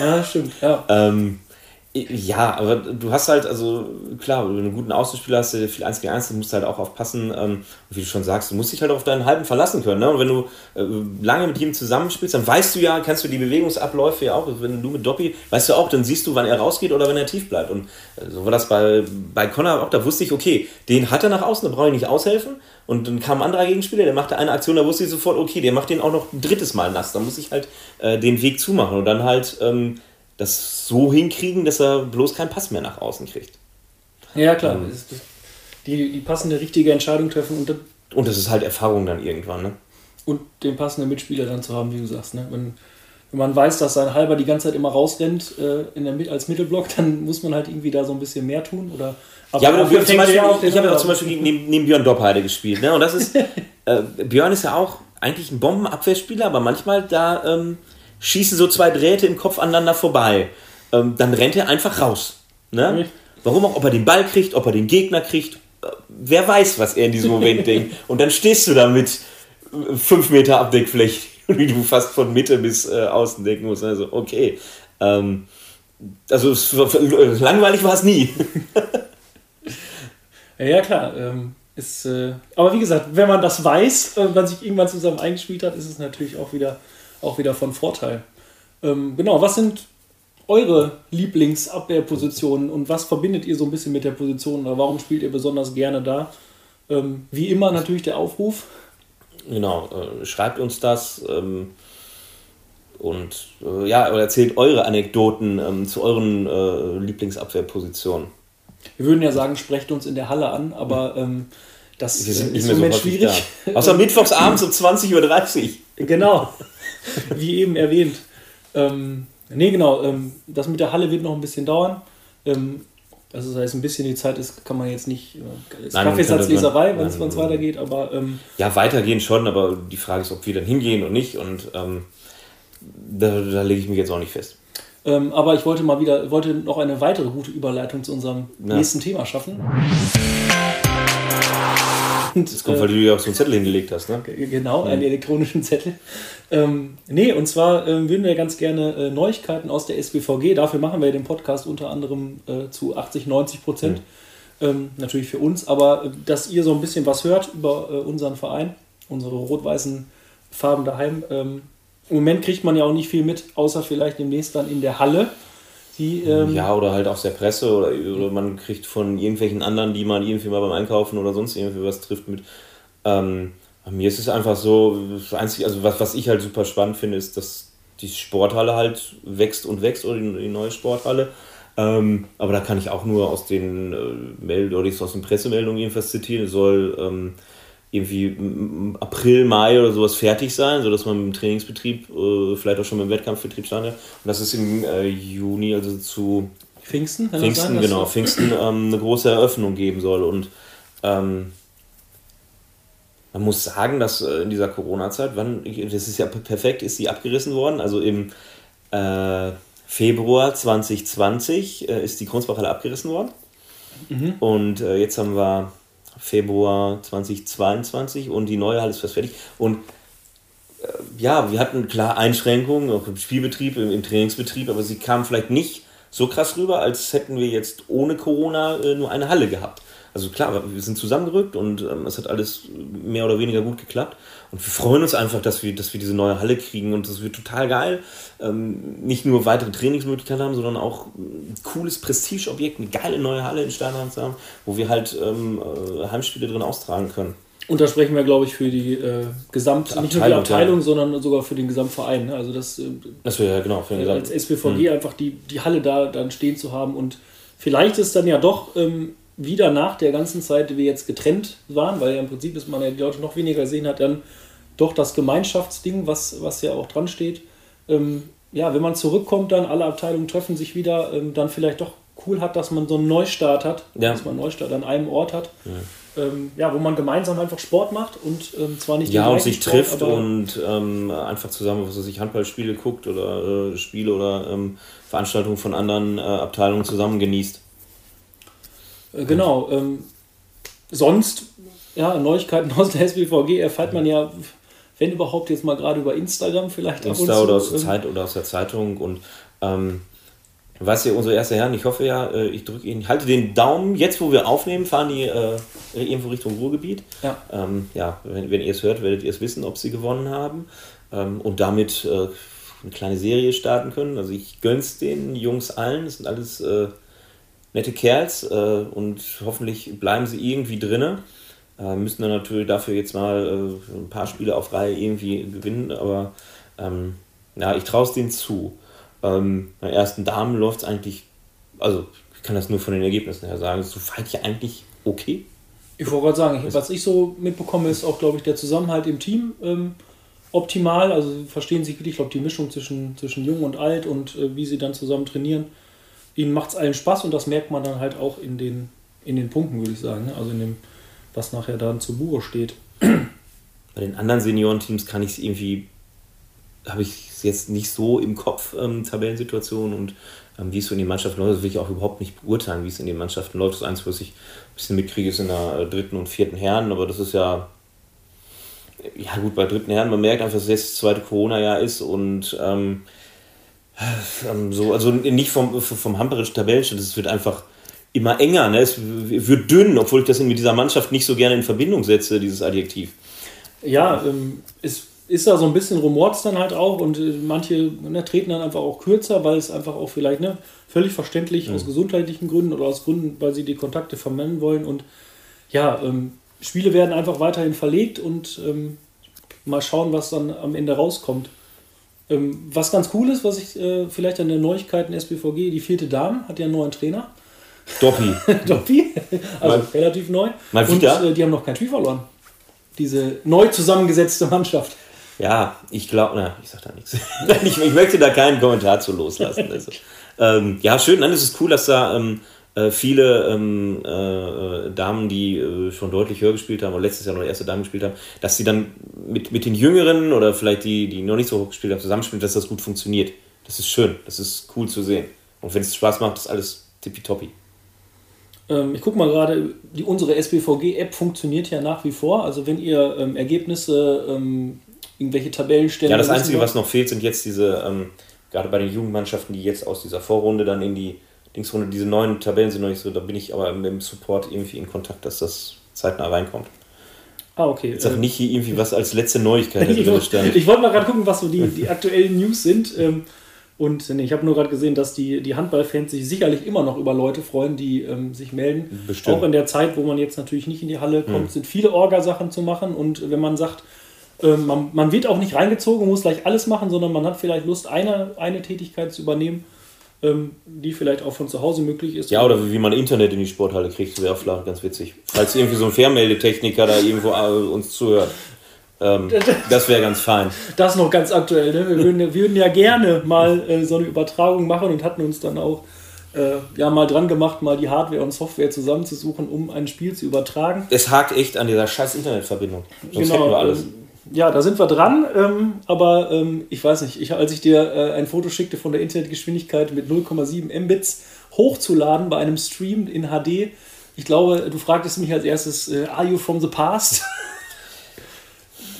Ja, stimmt. Ja. ähm, ja, aber du hast halt, also klar, wenn du einen guten Außenspieler hast, der viel 1 gegen 1, du musst halt auch aufpassen, ähm, wie du schon sagst, du musst dich halt auf deinen Halben verlassen können. Ne? Und wenn du äh, lange mit ihm zusammenspielst, dann weißt du ja, kannst du die Bewegungsabläufe ja auch, wenn du mit Doppi, weißt du auch, dann siehst du, wann er rausgeht oder wenn er tief bleibt. Und äh, so war das bei, bei Connor auch, da wusste ich, okay, den hat er nach außen, da brauche ich nicht aushelfen. Und dann kam ein anderer Gegenspieler, der machte eine Aktion, da wusste ich sofort, okay, der macht den auch noch ein drittes Mal nass. Da muss ich halt äh, den Weg zumachen und dann halt ähm, das so hinkriegen, dass er bloß keinen Pass mehr nach außen kriegt. Ja, klar. Ähm, die, die passende, richtige Entscheidung treffen. Und, und das ist halt Erfahrung dann irgendwann, ne? Und den passenden Mitspieler dann zu haben, wie du sagst, ne? Wenn, wenn man weiß, dass sein Halber die ganze Zeit immer rausrennt äh, in der, als Mittelblock, dann muss man halt irgendwie da so ein bisschen mehr tun. Oder, aber ja, aber Björn, zum Beispiel, auch, ich habe ja zum Beispiel neben, neben Björn Doppheide gespielt. Ne? Und das ist, äh, Björn ist ja auch eigentlich ein Bombenabwehrspieler, aber manchmal da ähm, schießen so zwei Drähte im Kopf aneinander vorbei. Ähm, dann rennt er einfach raus. Ne? Warum auch, ob er den Ball kriegt, ob er den Gegner kriegt, äh, wer weiß, was er in diesem Moment denkt. Und dann stehst du da mit äh, fünf Meter Abdeckfläche, wie du fast von Mitte bis äh, außen denken musst. Also, okay. Ähm, also, langweilig war es nie. ja, klar. Ähm, ist, äh, aber wie gesagt, wenn man das weiß, wenn man sich irgendwann zusammen eingespielt hat, ist es natürlich auch wieder auch wieder von Vorteil. Ähm, genau, was sind eure Lieblingsabwehrpositionen und was verbindet ihr so ein bisschen mit der Position oder warum spielt ihr besonders gerne da? Ähm, wie immer natürlich der Aufruf. Genau, äh, schreibt uns das ähm, und äh, ja, erzählt eure Anekdoten ähm, zu euren äh, Lieblingsabwehrpositionen. Wir würden ja sagen, sprecht uns in der Halle an, aber ähm, das ist im Moment so schwierig. Da. Außer mittwochs abends um 20.30 Uhr. Genau. wie eben erwähnt. Ähm, nee, genau, ähm, das mit der Halle wird noch ein bisschen dauern. Ähm, also das heißt, ein bisschen die Zeit ist, kann man jetzt nicht, äh, Kaffeesatzleserei, wenn es weitergeht, aber... Ähm, ja, weitergehen schon, aber die Frage ist, ob wir dann hingehen und nicht und ähm, da, da lege ich mich jetzt auch nicht fest. Ähm, aber ich wollte mal wieder, wollte noch eine weitere gute Überleitung zu unserem ja. nächsten Thema schaffen. Und, das kommt, weil du dir auch so einen Zettel hingelegt hast, ne? Genau, einen elektronischen Zettel. Ähm, nee, und zwar ähm, würden wir ganz gerne äh, Neuigkeiten aus der SBVG, dafür machen wir den Podcast unter anderem äh, zu 80, 90 Prozent. Mhm. Ähm, natürlich für uns, aber äh, dass ihr so ein bisschen was hört über äh, unseren Verein, unsere rot-weißen Farben daheim. Ähm, Im Moment kriegt man ja auch nicht viel mit, außer vielleicht demnächst dann in der Halle. Die, ähm ja, oder halt aus der Presse oder, oder, man kriegt von irgendwelchen anderen, die man irgendwie mal beim Einkaufen oder sonst irgendwie was trifft mit. Ähm, mir ist es einfach so, das Einzige, also was, was ich halt super spannend finde, ist, dass die Sporthalle halt wächst und wächst oder die, die neue Sporthalle. Ähm, aber da kann ich auch nur aus den äh, Meld oder aus den Pressemeldungen irgendwas zitieren. Es soll ähm, irgendwie April, Mai oder sowas fertig sein, sodass man im Trainingsbetrieb, äh, vielleicht auch schon im Wettkampfbetrieb startet. Und das ist im äh, Juni, also zu Pfingsten, Pfingsten, sein, genau, Pfingsten ähm, eine große Eröffnung geben soll. Und ähm, man muss sagen, dass äh, in dieser Corona-Zeit, wann, das ist ja perfekt, ist sie abgerissen worden. Also im äh, Februar 2020 äh, ist die Grundsbachhalle abgerissen worden. Mhm. Und äh, jetzt haben wir Februar 2022 und die neue Halle ist fast fertig. Und äh, ja, wir hatten klar Einschränkungen, auch im Spielbetrieb, im, im, Trainingsbetrieb, aber sie kamen vielleicht nicht so krass rüber, als hätten wir jetzt ohne Corona äh, nur eine Halle gehabt. Also klar, wir sind zusammengerückt und ähm, es hat alles mehr oder weniger gut geklappt. Und wir freuen uns einfach, dass wir, dass wir diese neue Halle kriegen und das wird total geil. Ähm, nicht nur weitere Trainingsmöglichkeiten haben, sondern auch ein cooles Prestigeobjekt, eine geile neue Halle in Steinheim zu haben, wo wir halt ähm, äh, Heimspiele drin austragen können. Und da sprechen wir, glaube ich, für die äh, Gesamt, nicht nur die Abteilung, ja. sondern sogar für den Gesamtverein. Ne? Also das, äh, das wäre ja genau für den äh, als SPVG mhm. einfach die, die Halle da dann stehen zu haben und vielleicht ist dann ja doch ähm, wieder nach der ganzen Zeit, die wir jetzt getrennt waren, weil ja im Prinzip ist man ja die Leute noch weniger gesehen hat, dann doch das Gemeinschaftsding, was, was ja auch dran steht. Ähm, ja, wenn man zurückkommt, dann alle Abteilungen treffen sich wieder, ähm, dann vielleicht doch cool hat, dass man so einen Neustart hat, ja. dass man einen Neustart an einem Ort hat. Ja. Ähm, ja, wo man gemeinsam einfach Sport macht und ähm, zwar nicht ja und sich Sport, trifft und ähm, einfach zusammen was weiß ich Handballspiele guckt oder äh, Spiele oder ähm, Veranstaltungen von anderen äh, Abteilungen zusammen genießt. Äh, genau. Ähm, sonst, ja, Neuigkeiten aus der SBVG erfährt man ja, wenn überhaupt, jetzt mal gerade über Instagram vielleicht. Insta oder aus der ähm, Zeit oder aus der Zeitung und ähm, Weißt du, unsere erste Herren, ich hoffe ja, äh, ich drücke Ihnen, halte den Daumen. Jetzt, wo wir aufnehmen, fahren die äh, irgendwo Richtung Ruhrgebiet. Ja, ähm, ja wenn, wenn ihr es hört, werdet ihr es wissen, ob sie gewonnen haben. Ähm, und damit äh, eine kleine Serie starten können. Also ich gönn's den Jungs allen. Das sind alles äh, nette Kerls äh, und hoffentlich bleiben sie irgendwie drinne. Äh, müssen dann natürlich dafür jetzt mal äh, ein paar Spiele auf Reihe irgendwie gewinnen, aber ähm, ja, ich traue es denen zu. Ähm, bei ersten Damen läuft es eigentlich, also ich kann das nur von den Ergebnissen her sagen, so weit ja eigentlich okay. Ich wollte gerade sagen, ich, was ich so mitbekomme, ist auch, glaube ich, der Zusammenhalt im Team ähm, optimal. Also verstehen sich wirklich, ich glaube, die Mischung zwischen, zwischen Jung und Alt und äh, wie sie dann zusammen trainieren ihnen macht es allen Spaß und das merkt man dann halt auch in den, in den Punkten, würde ich sagen. Ne? Also in dem, was nachher dann zu Buche steht. Bei den anderen Seniorenteams kann ich es irgendwie, habe ich es jetzt nicht so im Kopf, ähm, Tabellensituation und ähm, wie es so in den Mannschaften läuft, das will ich auch überhaupt nicht beurteilen, wie es in den Mannschaften läuft. Das Einzige, was ich ein bisschen mitkriege, ist in der äh, dritten und vierten Herren, aber das ist ja, ja gut, bei dritten Herren, man merkt einfach, dass das zweite Corona-Jahr ist und ähm, so, also nicht vom, vom hamperischen Tabellenstand, es wird einfach immer enger, ne? es wird dünn, obwohl ich das mit dieser Mannschaft nicht so gerne in Verbindung setze, dieses Adjektiv. Ja, ähm, es ist da so ein bisschen rumort dann halt auch und äh, manche ne, treten dann einfach auch kürzer, weil es einfach auch vielleicht ne, völlig verständlich mhm. aus gesundheitlichen Gründen oder aus Gründen, weil sie die Kontakte vermeiden wollen und ja, ähm, Spiele werden einfach weiterhin verlegt und ähm, mal schauen, was dann am Ende rauskommt. Ähm, was ganz cool ist, was ich äh, vielleicht an der Neuigkeit in SBVG, die vierte Dame hat ja einen neuen Trainer. Doppi. Doppi, also mal, relativ neu. Mal wieder? Und äh, die haben noch kein Spiel verloren. Diese neu zusammengesetzte Mannschaft. Ja, ich glaube, na, ich sag da nichts. ich, ich, möchte da keinen Kommentar zu loslassen. Also, ähm, ja, schön, dann ist es cool, dass da ähm, äh, viele ähm, äh, Damen, die äh, schon deutlich höher gespielt haben oder letztes Jahr noch erste Damen gespielt haben, dass sie dann mit, mit den Jüngeren oder vielleicht die, die noch nicht so hoch gespielt haben, zusammenspielen, dass das gut funktioniert. Das ist schön, das ist cool zu sehen. Und wenn es Spaß macht, ist alles tippitoppi. Ähm, ich gucke mal gerade, unsere SBVG-App funktioniert ja nach wie vor. Also wenn ihr ähm, Ergebnisse, ähm, irgendwelche Tabellen stellt. Ja, das Einzige, was noch fehlt, sind jetzt diese, ähm, gerade bei den Jugendmannschaften, die jetzt aus dieser Vorrunde dann in die Dingsrunde, diese neuen Tabellen sind noch nicht so, da bin ich aber mit dem Support irgendwie in Kontakt, dass das zeitnah reinkommt. Ah, okay. Jetzt sag nicht hier irgendwie was als letzte Neuigkeit ich, stand. Ich wollte mal gerade gucken, was so die, die aktuellen News sind. Ähm, und nee, ich habe nur gerade gesehen, dass die, die Handballfans sich sicherlich immer noch über Leute freuen, die ähm, sich melden. Bestimmt. Auch in der Zeit, wo man jetzt natürlich nicht in die Halle kommt, hm. sind viele Orgasachen zu machen. Und wenn man sagt, äh, man, man wird auch nicht reingezogen, muss gleich alles machen, sondern man hat vielleicht Lust, eine, eine Tätigkeit zu übernehmen, ähm, die vielleicht auch von zu Hause möglich ist. Ja, oder wie man Internet in die Sporthalle kriegt, wäre flach, ganz witzig. Falls irgendwie so ein Fernmeldetechniker da irgendwo äh, uns zuhört. Ähm, das wäre ganz fein. Das noch ganz aktuell. Ne? Wir, würden, wir würden ja gerne mal äh, so eine Übertragung machen und hatten uns dann auch äh, ja mal dran gemacht, mal die Hardware und Software zusammenzusuchen, um ein Spiel zu übertragen. Es hakt echt an dieser scheiß Internetverbindung. Sonst genau, hätten wir alles. Ja, da sind wir dran, ähm, aber ähm, ich weiß nicht, ich, als ich dir äh, ein Foto schickte von der Internetgeschwindigkeit mit 0,7 Mbits hochzuladen bei einem Stream in HD, ich glaube, du fragtest mich als erstes, äh, are you from the past?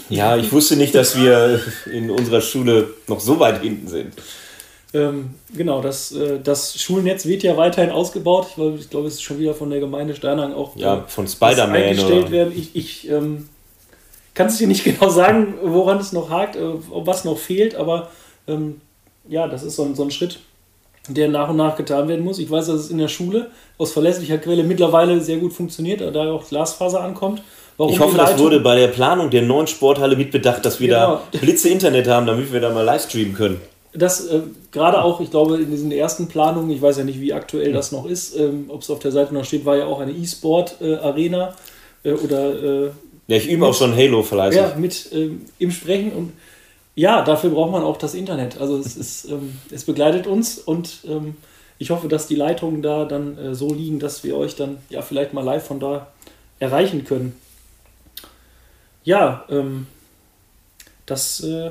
Ja, ich wusste nicht, dass wir in unserer Schule noch so weit hinten sind. Ähm, genau, das, äh, das Schulnetz wird ja weiterhin ausgebaut. Ich glaube, ich glaub, es ist schon wieder von der Gemeinde Steinhagen auch ja, von Spider-Man eingestellt werden. Ich, ich ähm, kann es dir nicht genau sagen, woran es noch hakt, äh, was noch fehlt, aber ähm, ja, das ist so ein, so ein Schritt, der nach und nach getan werden muss. Ich weiß, dass es in der Schule aus verlässlicher Quelle mittlerweile sehr gut funktioniert, da auch Glasfaser ankommt. Warum ich hoffe, das wurde bei der Planung der neuen Sporthalle mitbedacht, dass wir genau. da Blitze Internet haben, damit wir da mal live streamen können. Das äh, gerade auch, ich glaube, in diesen ersten Planungen, ich weiß ja nicht, wie aktuell das noch ist, ähm, ob es auf der Seite noch steht, war ja auch eine E-Sport-Arena äh, oder. Äh, ja, ich übe auch schon Halo fleißig. Ja, mit ähm, im Sprechen und ja, dafür braucht man auch das Internet. Also es, ist, ähm, es begleitet uns und ähm, ich hoffe, dass die Leitungen da dann äh, so liegen, dass wir euch dann ja vielleicht mal live von da erreichen können. Ja, ähm, das, äh,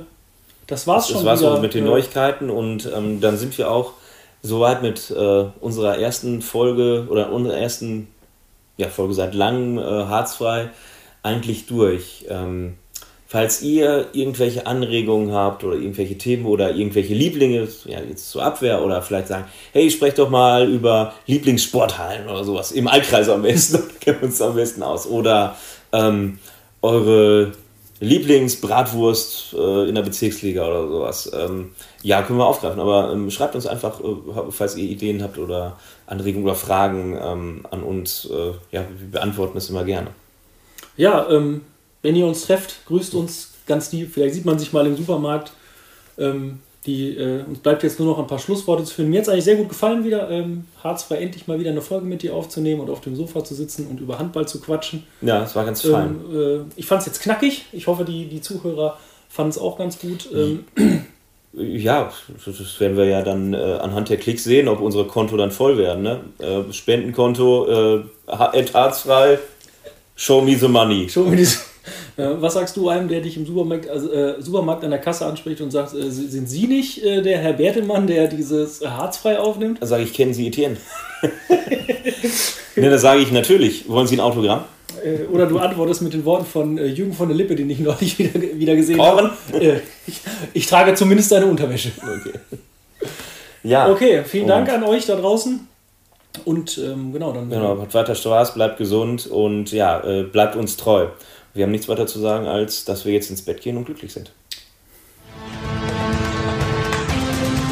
das war's das, schon. Das war's auch mit den Neuigkeiten und ähm, dann sind wir auch soweit mit äh, unserer ersten Folge oder unserer ersten ja, Folge seit langem äh, harzfrei eigentlich durch. Ähm, Falls ihr irgendwelche Anregungen habt oder irgendwelche Themen oder irgendwelche Lieblinge, ja, jetzt zur Abwehr oder vielleicht sagen, hey, sprecht doch mal über Lieblingssporthallen oder sowas, im Allkreis am besten, kennen wir uns am besten aus. Oder ähm, eure Lieblingsbratwurst äh, in der Bezirksliga oder sowas. Ähm, ja, können wir aufgreifen, aber ähm, schreibt uns einfach, äh, falls ihr Ideen habt oder Anregungen oder Fragen ähm, an uns. Äh, ja, wir beantworten das immer gerne. Ja, ähm, wenn ihr uns trefft, grüßt uns ganz lieb. Vielleicht sieht man sich mal im Supermarkt. Ähm, die, äh, uns bleibt jetzt nur noch ein paar Schlussworte zu finden. Mir hat es eigentlich sehr gut gefallen, wieder ähm, harzfrei endlich mal wieder eine Folge mit dir aufzunehmen und auf dem Sofa zu sitzen und über Handball zu quatschen. Ja, es war ganz ähm, fein. Äh, ich fand es jetzt knackig. Ich hoffe, die, die Zuhörer fanden es auch ganz gut. Ähm, ja, das werden wir ja dann äh, anhand der Klicks sehen, ob unsere Konto dann voll werden. Ne? Äh, Spendenkonto, äh, harzfrei, show me the money. Show me the was sagst du einem, der dich im Supermarkt, also, äh, Supermarkt an der Kasse anspricht und sagt, äh, sind Sie nicht äh, der Herr Bertelmann, der dieses Harzfrei aufnimmt? Da sage ich, kennen Sie Etienne? ne, da sage ich natürlich. Wollen Sie ein Autogramm? Äh, oder du antwortest mit den Worten von äh, Jürgen von der Lippe, den ich neulich wieder, wieder gesehen habe. Äh, ich, ich, trage zumindest deine Unterwäsche. Okay. Ja. Okay, vielen Dank an euch da draußen. Und ähm, genau, dann. Genau, hat weiter Spaß, bleibt gesund und ja, bleibt uns treu. Wir haben nichts weiter zu sagen, als dass wir jetzt ins Bett gehen und glücklich sind.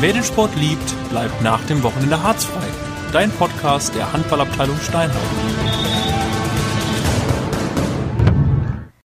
Wer den Sport liebt, bleibt nach dem Wochenende harzfrei. Dein Podcast der Handballabteilung Steinhausen.